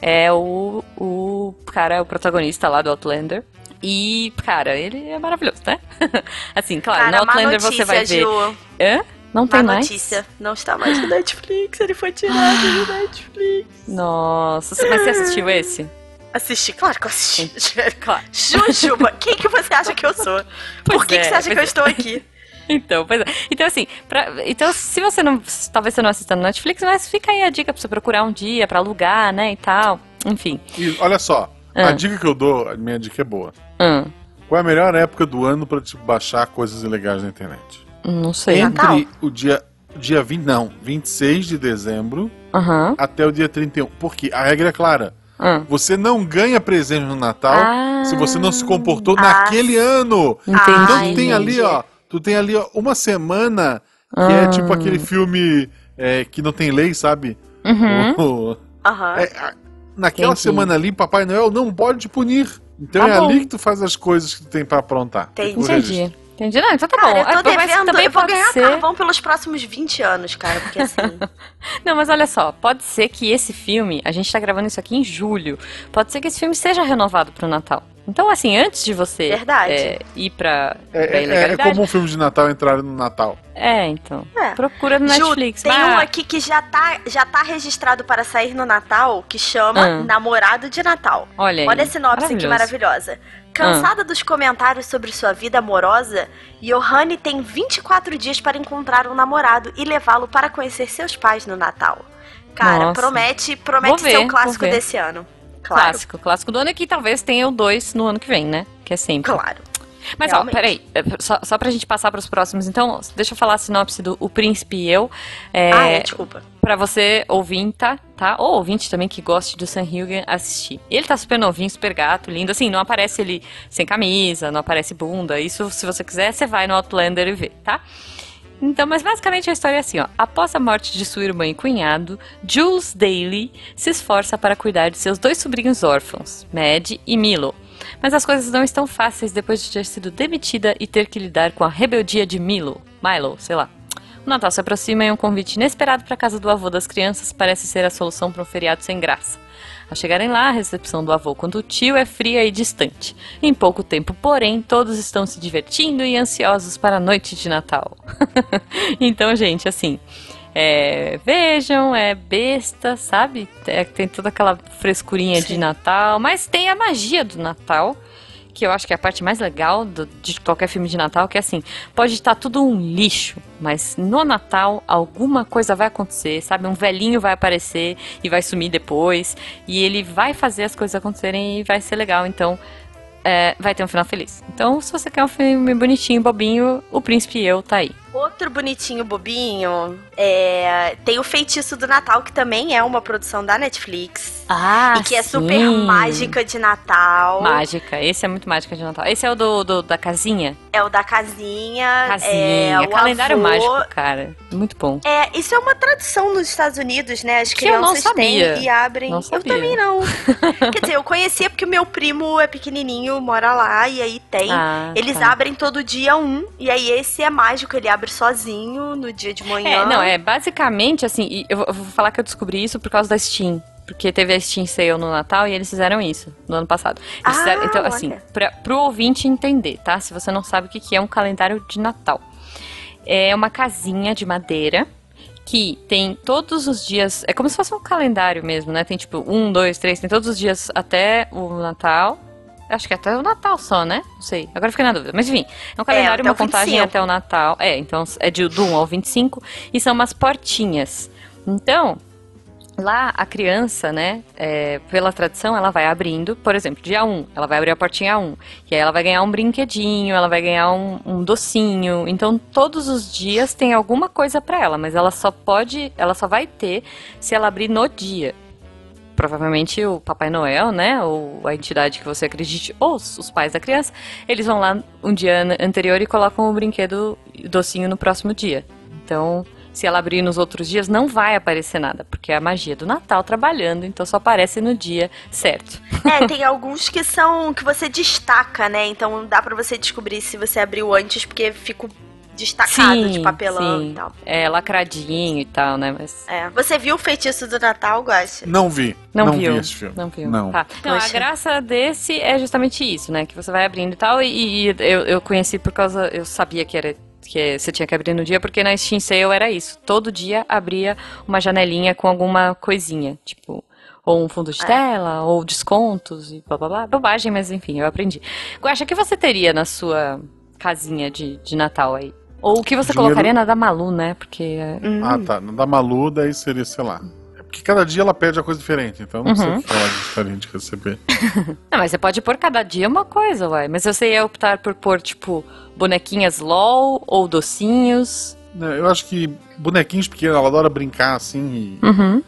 É o, o cara, o protagonista lá do Outlander. E, cara, ele é maravilhoso, né? assim, claro, Cara, no má Outlander notícia, você vai ver. Ju. Hã? Não Má tem mais? notícia. Não está mais no Netflix. Ele foi tirado do Netflix. Nossa, você- mas você assistiu esse? Assisti, claro que eu assisti. Claro. Jujuba, quem que você acha que eu sou? Por Pois que, que é, você acha que eu é. estou aqui? Então, pois é. Então, assim, pra- então, se você não. Talvez você não assista no Netflix, mas fica aí a dica pra você procurar um dia pra alugar, né? E tal. Enfim. E olha só, Ah. a dica que eu dou, a minha dica é boa. Hum, Qual é a melhor época do ano pra tipo, baixar coisas ilegais na internet? não sei. Natal. Entre o dia, dia 20, não, 26 de dezembro Aham. até o dia 31. Porque a regra é clara. Hum. Você não ganha presente no Natal Ah. se você não se comportou Ah, naquele ano. Entendi. Então tu tem ali, ó. Tu tem ali, ó, uma semana que Ah. é tipo aquele filme é, que não tem lei, sabe? Uhum. O- é, naquela Entendi. semana ali, Papai Noel não pode te punir. Então Tá é bom. ali que tu faz as coisas que tu tem pra aprontar. Entendi. Entendi. Entendi. Não, então tá Cara, bom. eu tô É, mas devendo, também eu vou pode ganhar ser... carvão pelos próximos 20 anos, cara, porque assim... Não, mas olha só, pode ser que esse filme, a gente tá gravando isso aqui em julho, pode ser que esse filme seja renovado pro Natal. Então, assim, antes de você Verdade. é, ir pra, É, pra é- é ilegalidade. como um filme de Natal entrar no Natal. É, então. É. Procura no Ju, Netflix. tem vai. um aqui que já tá, já tá registrado para sair no Natal, que chama Ah. Namorado de Natal. Olha aí. Olha a sinopse que Maravilhoso. maravilhosa. Cansada dos comentários sobre sua vida amorosa, Johanne tem 24 dias para encontrar um namorado e levá-lo para conhecer seus pais no Natal. Cara, Nossa. promete, promete Vou ser ver, um clássico ver. desse ano. Claro. Clássico, clássico do ano e que talvez tenha o 2 no ano que vem, né? Que é sempre. Claro. Mas ó, realmente. peraí, é, só, só pra gente passar pros próximos, então, deixa eu falar a sinopse do O Príncipe e Eu. É, Ah, é, desculpa. Pra você ouvinte, tá? Ou ouvinte também que goste do Sam Hugan assistir. Ele tá super novinho, super gato, lindo. Assim, não aparece ele sem camisa, não aparece bunda. Isso, se você quiser, você vai no Outlander e vê, tá? Então, mas basicamente a história é assim, ó. Após a morte de sua irmã e cunhado, Jules Daly se esforça para cuidar de seus dois sobrinhos órfãos, Mad e Milo. Mas as coisas não estão fáceis depois de ter sido demitida e ter que lidar com a rebeldia de Milo. Milo, sei lá. O Natal se aproxima e um convite inesperado para a casa do avô das crianças parece ser a solução para um feriado sem graça. Ao chegarem lá, a recepção do avô quanto o tio é fria e distante. Em pouco tempo, porém, todos estão se divertindo e ansiosos para a noite de Natal. então, gente, assim, é, vejam, é besta, sabe? É, tem toda aquela frescurinha de Natal, mas tem a magia do Natal. Que eu acho que é a parte mais legal do- de qualquer filme de Natal, que é assim, pode estar tudo um lixo, mas no Natal alguma coisa vai acontecer, sabe? Um velhinho vai aparecer e vai sumir depois, e ele vai fazer as coisas acontecerem e vai ser legal. Então, é, vai ter um final feliz. Então, se você quer um filme bonitinho, bobinho, O Príncipe e Eu tá aí. Outro bonitinho bobinho é. Tem o Feitiço do Natal, que também é uma produção da Netflix. Ah, e que é super mágica de Natal. Mágica, esse é muito mágica de Natal. Esse é o do, do- da casinha? É o da casinha. Casinha, é, o calendário avô. mágico, cara. Muito bom. É, isso é uma tradição nos Estados Unidos, né? As Que eu não crianças têm e abrem. Não eu sabia. também não. Quer dizer, eu conhecia porque o meu primo é pequenininho, mora lá e aí tem. Ah, Eles tá. abrem todo dia um, e aí esse é mágico, ele abre sozinho no dia de manhã. É, não, é basicamente assim, eu vou- falar que eu descobri isso por causa da Steam. Porque teve a Steam Sale no Natal e eles fizeram isso no ano passado. Eles Ah, fizeram- então, assim, pra, pro ouvinte entender, tá? Se você não sabe o que que é um calendário de Natal. É uma casinha de madeira que tem todos os dias. É como se fosse um calendário mesmo, né? Tem tipo um, dois, três, tem todos os dias até o Natal. Acho que até o Natal só, né? Não sei. Agora fiquei na dúvida. Mas enfim, é um calendário, até uma contagem 25. até o Natal. É, então é de, do 1 ao 25 e são umas portinhas. Então, lá a criança, né, é, pela tradição, ela vai abrindo, por exemplo, dia 1, ela vai abrir a portinha 1, e aí ela vai ganhar um brinquedinho, ela vai ganhar um, um docinho. Então, todos os dias tem alguma coisa pra ela, mas ela só pode, ela só vai ter se ela abrir no dia. Provavelmente o Papai Noel, né, ou a entidade que você acredite, ou os pais da criança, eles vão lá um dia an- anterior e colocam o brinquedo docinho no próximo dia. Então, se ela abrir nos outros dias, não vai aparecer nada, porque é a magia do Natal trabalhando, então só aparece no dia certo. É, tem alguns que são que você destaca, né? Então dá pra você descobrir se você abriu antes, porque fica destacado de papelão sim. e tal. É lacradinho e tal, né? Mas É. Você viu o feitiço do Natal, Gosta? Não vi. não, vi viu. esse filme. Não viu. Não. Tá. Não, a graça desse é justamente isso, né? Que você vai abrindo e tal. E, e eu, eu conheci por causa. Eu sabia que era. Que você tinha que abrir no dia, porque na Steam Sale era isso. Todo dia abria uma janelinha com alguma coisinha. Tipo, ou um fundo de É. tela, ou descontos e blá blá blá. Bobagem, mas enfim, eu aprendi. O que você teria na sua casinha de, de Natal aí? Ou o que você Dinheiro- colocaria na da Malu, né? Porque. é, Hum. Ah, tá. No da Malu, daí seria, sei lá. É porque cada dia ela pede a coisa diferente, então não sei Uhum. o que ela gostaria de receber. Não, mas você pode pôr cada dia uma coisa, uai. Mas você ia optar por pôr, tipo, bonequinhas LOL ou docinhos. Né, Eu acho que bonequinhos pequenos, ela adora brincar assim e, Uhum.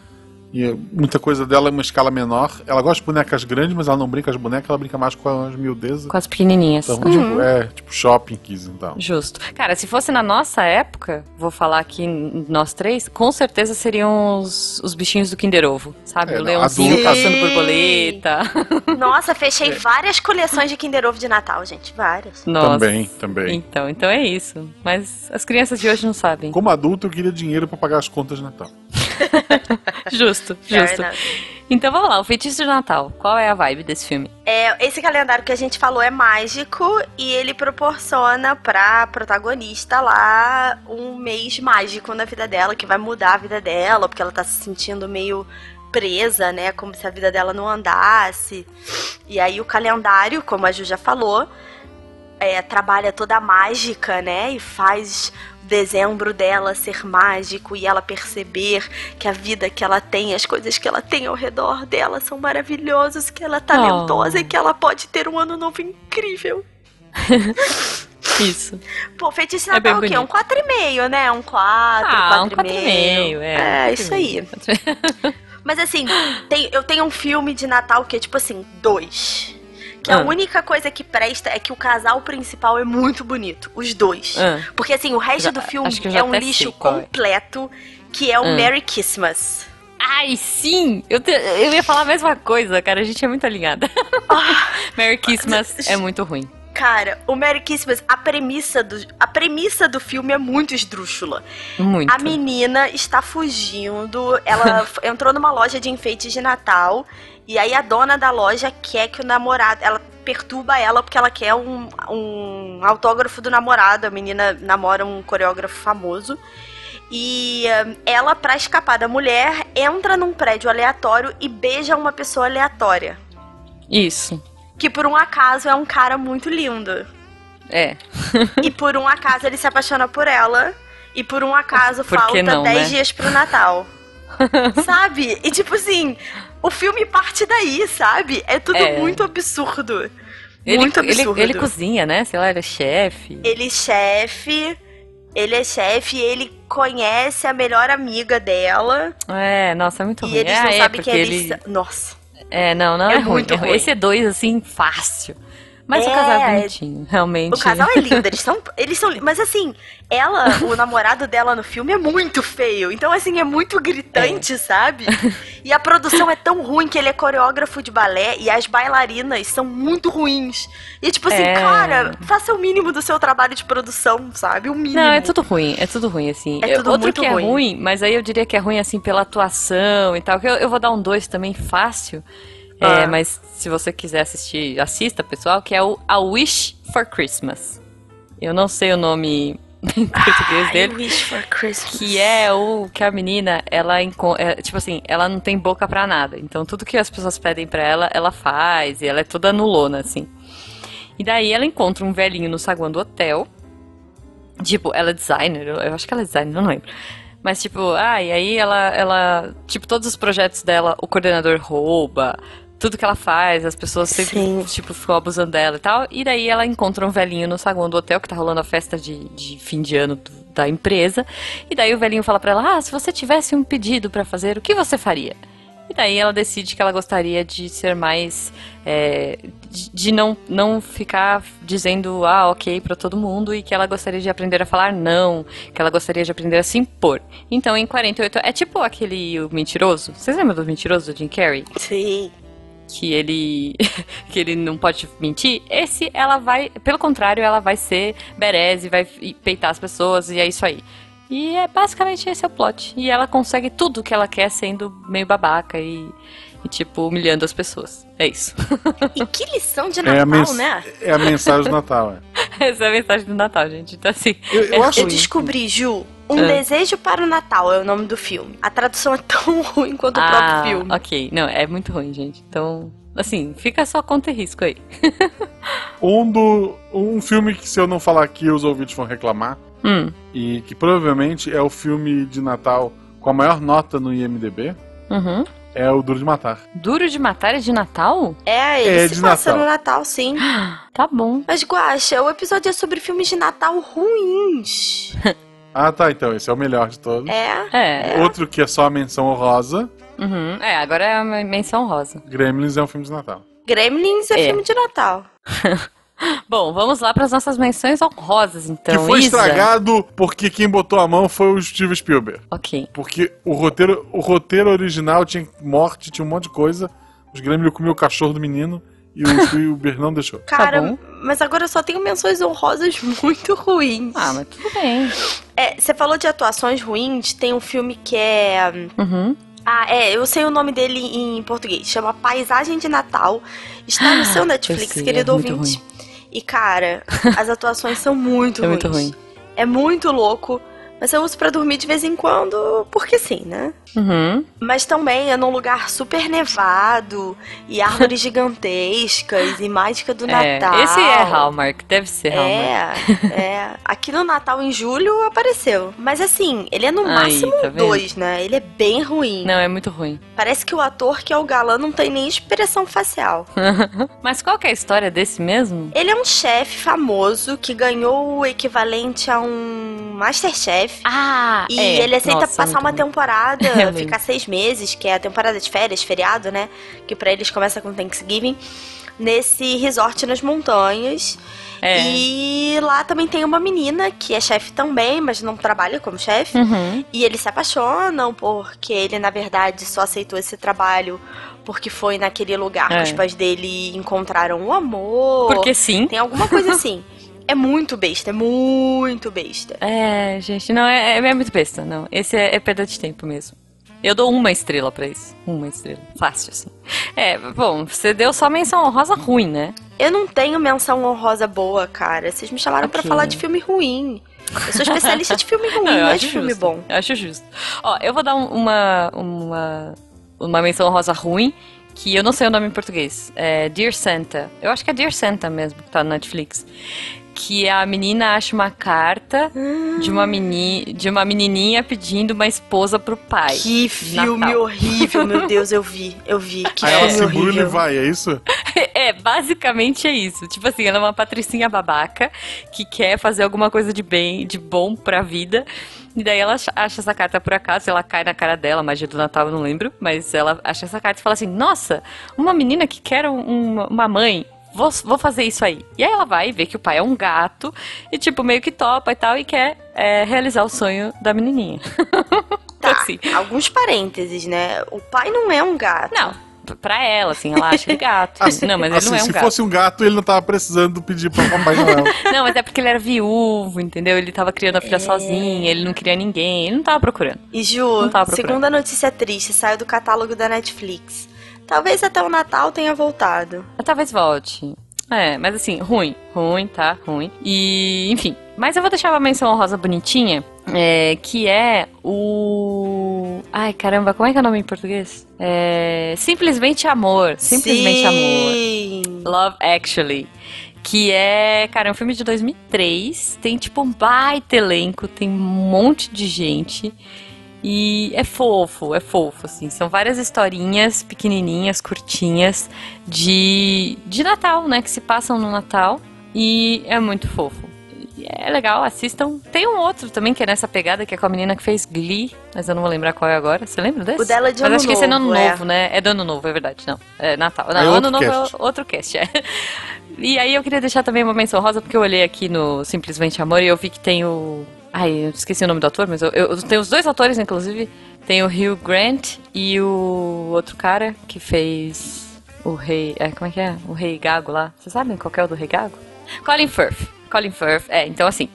E muita coisa dela é uma escala menor. Ela gosta de bonecas grandes, mas ela não brinca as bonecas, ela brinca mais com as miudezas. Com as pequenininhas. Então, tipo, é, tipo shopping kids então. Justo. Cara, se fosse na nossa época, vou falar aqui nós três, com certeza seriam os, os bichinhos do Kinder Ovo, sabe? É, o leãozinho caçando borboleta. Nossa, fechei É. várias coleções de Kinder Ovo de Natal, gente. Várias. Nossa. Também, também. Então, então é isso. Mas as crianças de hoje não sabem. Como adulto, eu queria dinheiro pra pagar as contas de Natal. Justo, Fair justo. Então vamos lá, o feitiço de Natal. Qual é a vibe desse filme? É, esse calendário que a gente falou é mágico e ele proporciona pra protagonista lá um mês mágico na vida dela, que vai mudar a vida dela, porque ela tá se sentindo meio presa, né? Como se a vida dela não andasse. E aí o calendário, como a Ju já falou, é, trabalha toda a mágica, né? E faz dezembro dela ser mágico e ela perceber que a vida que ela tem, as coisas que ela tem ao redor dela são maravilhosas, que ela é talentosa Oh. e que ela pode ter um ano novo incrível. Isso. Pô, feitiço É Natal é o quê? Um bonito. 4,5, né? Um 4, Ah, um 4,5. 4,5, É, é. isso aí. Mas assim, tem- eu tenho um filme de Natal que é tipo assim, dois. Que a Ah. única coisa que presta é que o casal principal é muito bonito. Os dois. Ah. Porque assim, o resto Já- do filme é um lixo é. completo, que é o Ah. Merry Christmas. Ai, sim! Eu, te- eu ia falar a mesma coisa, cara. A gente é muito alinhada. Ah, Merry Christmas é muito ruim. cara, o Merry Christmas, a premissa do, a premissa do filme é muito esdrúxula. Muito. A menina está fugindo, ela entrou numa loja de enfeites de Natal e aí a dona da loja quer que o namorado, ela perturba ela porque ela quer um, um autógrafo do namorado. A menina namora um coreógrafo famoso. E eh, ela, pra escapar da mulher, entra num prédio aleatório e beija uma pessoa aleatória. Isso. Que por um acaso é um cara muito lindo. É. E por um acaso ele se apaixona por ela. E por um acaso Por falta não, 10 né? dias pro Natal. sabe? E tipo assim, o filme parte daí, sabe? É tudo É. muito absurdo. Ele, muito ele, absurdo. ele cozinha, né? Sei lá, ele é chefe. Ele é chefe, ele é chefe, ele conhece a melhor amiga dela. É, nossa, é muito e ruim. eles é, não é, sabem que porque eles. ele... Nossa. É, não, não É é, ruim. muito é ruim. Esse é dois, assim, fácil. Mas o É, casal é bonitinho, realmente. O casal é lindo, eles são. Eles são. Mas assim, ela, o namorado dela no filme é muito feio. Então, assim, é muito gritante, sabe? E a produção é tão ruim que ele é coreógrafo de balé e as bailarinas são muito ruins. E tipo assim, É. cara, faça o mínimo do seu trabalho de produção, sabe? O mínimo. Não, é tudo ruim, é tudo ruim, assim. É tudo Outro que ruim. é ruim, mas aí eu diria que é ruim, assim, pela atuação e tal. Que eu, eu vou dar um dois também fácil. É, Ah. mas se você quiser assistir, assista, pessoal, que é o A Wish for Christmas. Eu não sei o nome em português I dele. wish for Christmas. Que é o que a menina, ela é, tipo assim, ela não tem boca pra nada. Então tudo que as pessoas pedem pra ela, ela faz, e ela é toda nulona, assim. E daí ela encontra um velhinho no saguão do hotel. Tipo, ela é designer, eu acho que ela é designer, não lembro. Mas tipo, ah, e aí ela, ela, tipo, todos os projetos dela, o coordenador rouba, tudo que ela faz, as pessoas sempre, Sim. tipo, ficam abusando dela e tal. E daí ela encontra um velhinho no saguão do hotel, que tá rolando a festa de, de fim de ano do- da empresa. E daí o velhinho fala pra ela, ah, se você tivesse um pedido pra fazer, o que você faria? E daí ela decide que ela gostaria de ser mais. é, de, de não, não ficar dizendo ah, ok pra todo mundo e que ela gostaria de aprender a falar não, que ela gostaria de aprender a se impor. Então em 48. É tipo aquele o mentiroso. Vocês lembram do mentiroso do Jim Carrey? Sim. Que ele que ele não pode mentir, esse ela vai, pelo contrário, ela vai ser bereze, vai peitar as pessoas e é isso aí. E é basicamente esse é o plot. E ela consegue tudo que ela quer sendo meio babaca e, e, tipo humilhando as pessoas. É isso. E que lição de É Natal, mens- né? é a mensagem do Natal. É. Essa é a mensagem do Natal, gente. Então assim, Eu, eu é acho Eu descobri, Ju, Um Ah. Desejo para o Natal é o nome do filme. A tradução é tão ruim quanto o ah, próprio filme. ok. Não, é muito ruim, gente. Então, assim, fica só conta e risco aí. um, do, um filme que, se eu não falar aqui, os ouvintes vão reclamar. Hum, E que provavelmente é o filme de Natal com a maior nota no IMDB. uhum. É o Duro de Matar. Duro de matar é de Natal? É, ele É se de passa Natal. no Natal, sim. Tá bom. Mas, Guaxa, o episódio é sobre filmes de Natal ruins. Ah, tá. Então, esse é o melhor de todos. É. É. Outro que é só a menção honrosa. Uhum. É, agora é uma menção rosa. Gremlins é um filme de Natal. Gremlins é, É. filme de Natal. Bom, vamos lá para as nossas menções honrosas, então. que foi Isa. estragado porque quem botou a mão foi o Steven Spielberg. Ok. Porque o roteiro, o roteiro original tinha morte, tinha um monte de coisa. Os Gremlins comiam o cachorro do menino e o Spielberg não deixou. Cara, bom. mas agora eu só tenho menções honrosas muito ruins. Ah, mas tudo bem. É, você falou de atuações ruins, tem um filme que é. Uhum. Ah, é, eu sei o nome dele em português. Chama Paisagem de Natal. Está no seu Netflix, sei, querido é ouvinte. E, cara, as atuações são muito É ruins. muito ruim. É muito louco. Mas eu uso pra dormir de vez em quando, porque sim, né? Uhum. Mas também é num lugar super nevado e árvores gigantescas e mágica do É, Natal. esse é Hallmark, deve ser Hallmark. É, é. Aqui no Natal em julho apareceu. Mas assim, ele é no Aí, máximo tá vendo? dois, né? Ele é bem ruim. Não, é muito ruim. Parece que o ator que é o galã não tem nem expressão facial. Mas qual que é a história desse mesmo? Ele é um chefe famoso que ganhou o equivalente a um Masterchef. Ah, E ele aceita Nossa, passar uma ruim. temporada, lembro. ficar seis meses, que é a temporada de férias, feriado, né? Que pra eles começa com Thanksgiving, nesse resort nas montanhas. É. E lá também tem uma menina que é chefe também, mas não trabalha como chefe. Uhum. E eles se apaixonam porque ele, na verdade, só aceitou esse trabalho porque foi naquele lugar É. que os pais dele encontraram o amor. Porque sim. Tem alguma coisa assim. É muito besta, é muito besta. É, gente, não, é, é muito besta, não. Esse é, é perda de tempo mesmo. Eu dou uma estrela pra isso. Uma estrela. Fácil, assim. É, bom, você deu só menção honrosa ruim, né? Eu não tenho menção honrosa boa, cara. Vocês me chamaram pra Ok. falar de filme ruim. Eu sou especialista de filme ruim, Não, não é de filme justo. bom. Eu acho justo. Ó, eu vou dar um- uma, uma, uma menção rosa ruim, que eu não sei o nome em português. É Dear Santa. Eu acho que é Dear Santa mesmo, que tá na Netflix. Que a menina acha uma carta de uma, meni, de uma menininha pedindo uma esposa pro pai. Que filme Natal. horrível, meu Deus, eu vi, eu vi. Que Aí ela se e vai, é isso? É, basicamente é isso. Tipo assim, ela é uma patricinha babaca que quer fazer alguma coisa de bem, de bom pra vida. E daí ela acha essa carta por acaso, ela cai na cara dela, magia do Natal, eu não lembro. Mas ela acha essa carta e fala assim: Nossa, uma menina que quer um- uma mãe. Vou, vou fazer isso aí. E aí ela vai ver que o pai é um gato e, tipo, meio que topa e tal, e quer é, realizar o sonho da menininha. Tá, assim. alguns parênteses, né? O pai não é um gato. Não, pra ela, assim, ela acha ele gato. não, mas ele assim, não é um se gato. fosse um gato, ele não tava precisando pedir pra Papai Noel. Não, mas é porque ele era viúvo, entendeu? Ele tava criando a filha sozinho, ele não queria ninguém, ele não tava procurando. E Ju, Não tava procurando. segunda notícia triste, saiu do catálogo da Netflix. Talvez até o Natal tenha voltado. Mas talvez volte. É, mas assim, ruim. Ruim, tá? Ruim. E, enfim. Mas eu vou deixar uma menção honrosa bonitinha, é, que é o... Ai, caramba, como é que é o nome em português? É... Simplesmente Amor. Simplesmente Amor. Sim. Love Actually. Que é, cara, é um filme de 2003. Tem, tipo, um baita elenco. Tem um monte de gente. E é fofo, é fofo, assim. São várias historinhas pequenininhas, curtinhas, de, de Natal, né? Que se passam no Natal. E é muito fofo. E É legal, assistam. Tem um outro também que é nessa pegada, que é com a menina que fez Glee, mas eu não vou lembrar qual é agora. Você lembra desse? O dela é de mas Ano acho que esse é no ano Novo, é. novo, né? É do ano novo, é verdade. Não, é Natal. Não, É ano novo cast. é outro cast, é. E aí eu queria deixar também uma menção rosa, porque eu olhei aqui no Simplesmente Amor e eu vi que tem o. Ai, eu esqueci o nome do ator, mas eu, eu tenho os dois atores, inclusive. Tem o Hugh Grant e o outro cara que fez o Rei. É, como é que é? O Rei Gago lá. Vocês sabem qual é o do Rei Gago? Colin Firth. Colin Firth. É, então assim.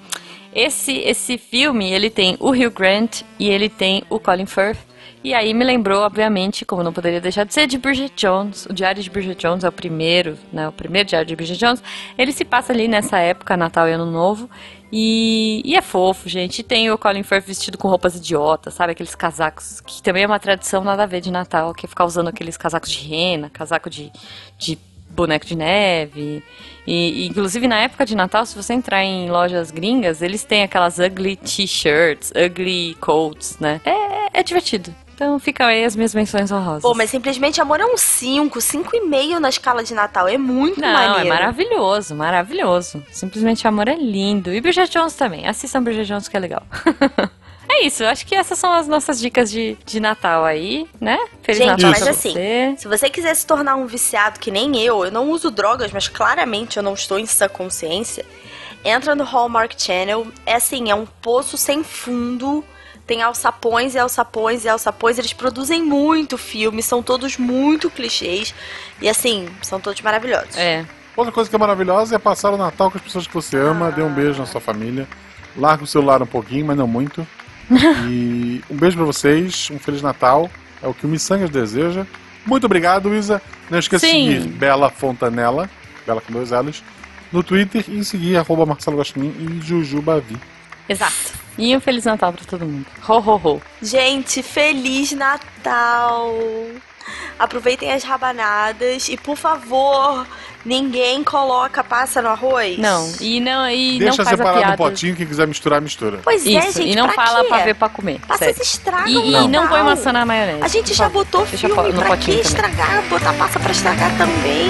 Esse, esse filme, ele tem o Hugh Grant e ele tem o Colin Firth. E aí me lembrou, obviamente, como não poderia deixar de ser, de Bridget Jones. O Diário de Bridget Jones é o primeiro, né? O primeiro Diário de Bridget Jones. Ele se passa ali nessa época, Natal e Ano Novo. E, e é fofo, gente. Tem o Colin Firth vestido com roupas idiotas, sabe? Aqueles casacos, que também é uma tradição nada a ver de Natal, que é ficar usando aqueles casacos de rena, casaco de, de boneco de neve. E, e, inclusive na época de Natal, se você entrar em lojas gringas, eles têm aquelas ugly t-shirts, ugly coats, né? É, é divertido. Então ficam aí as minhas menções honrosas. Pô, mas simplesmente amor é um 5, 5,5 na escala de Natal. É muito Não, maneiro. é maravilhoso, maravilhoso. Simplesmente amor é lindo. E Bridget Jones também. Assistam Bridget Jones que é legal. é isso, eu acho que essas são as nossas dicas de, de Natal aí, né? Feliz Gente, Natal mas pra assim, você. Se você quiser se tornar um viciado que nem eu, eu não uso drogas, mas claramente eu não estou em sã consciência, entra no Hallmark Channel. É assim, é um poço sem fundo. Tem alçapões e alçapões e alçapões. Eles produzem muito filme, são todos muito clichês. E assim, são todos maravilhosos. É. Outra coisa que é maravilhosa é passar o Natal com as pessoas que você ama, dê um beijo na sua família, larga o celular um pouquinho, mas não muito. E um beijo pra vocês, um Feliz Natal, é o que o Missangas deseja. Muito obrigado, Isa. Não esqueça de Sim. seguir Bela Fontanella, Bela com dois L's, no Twitter e seguir arroba Marcelo Guaxinim e Jujubavi. Exato. E um Feliz Natal pra todo mundo. Ho, ho, ho. Gente, Feliz Natal! Aproveitem as rabanadas e, por favor, ninguém coloca passa no arroz. Não, e não, e Deixa não faz a separado piada. no potinho, quem quiser misturar, mistura. Pois é, Isso, gente, e não pra fala quê? pra ver pra comer. Passas sério. estragam E, e não põe maçã na maionese. A gente já botou Deixa filme, no pra que também. estragar? Botar passa pra estragar também.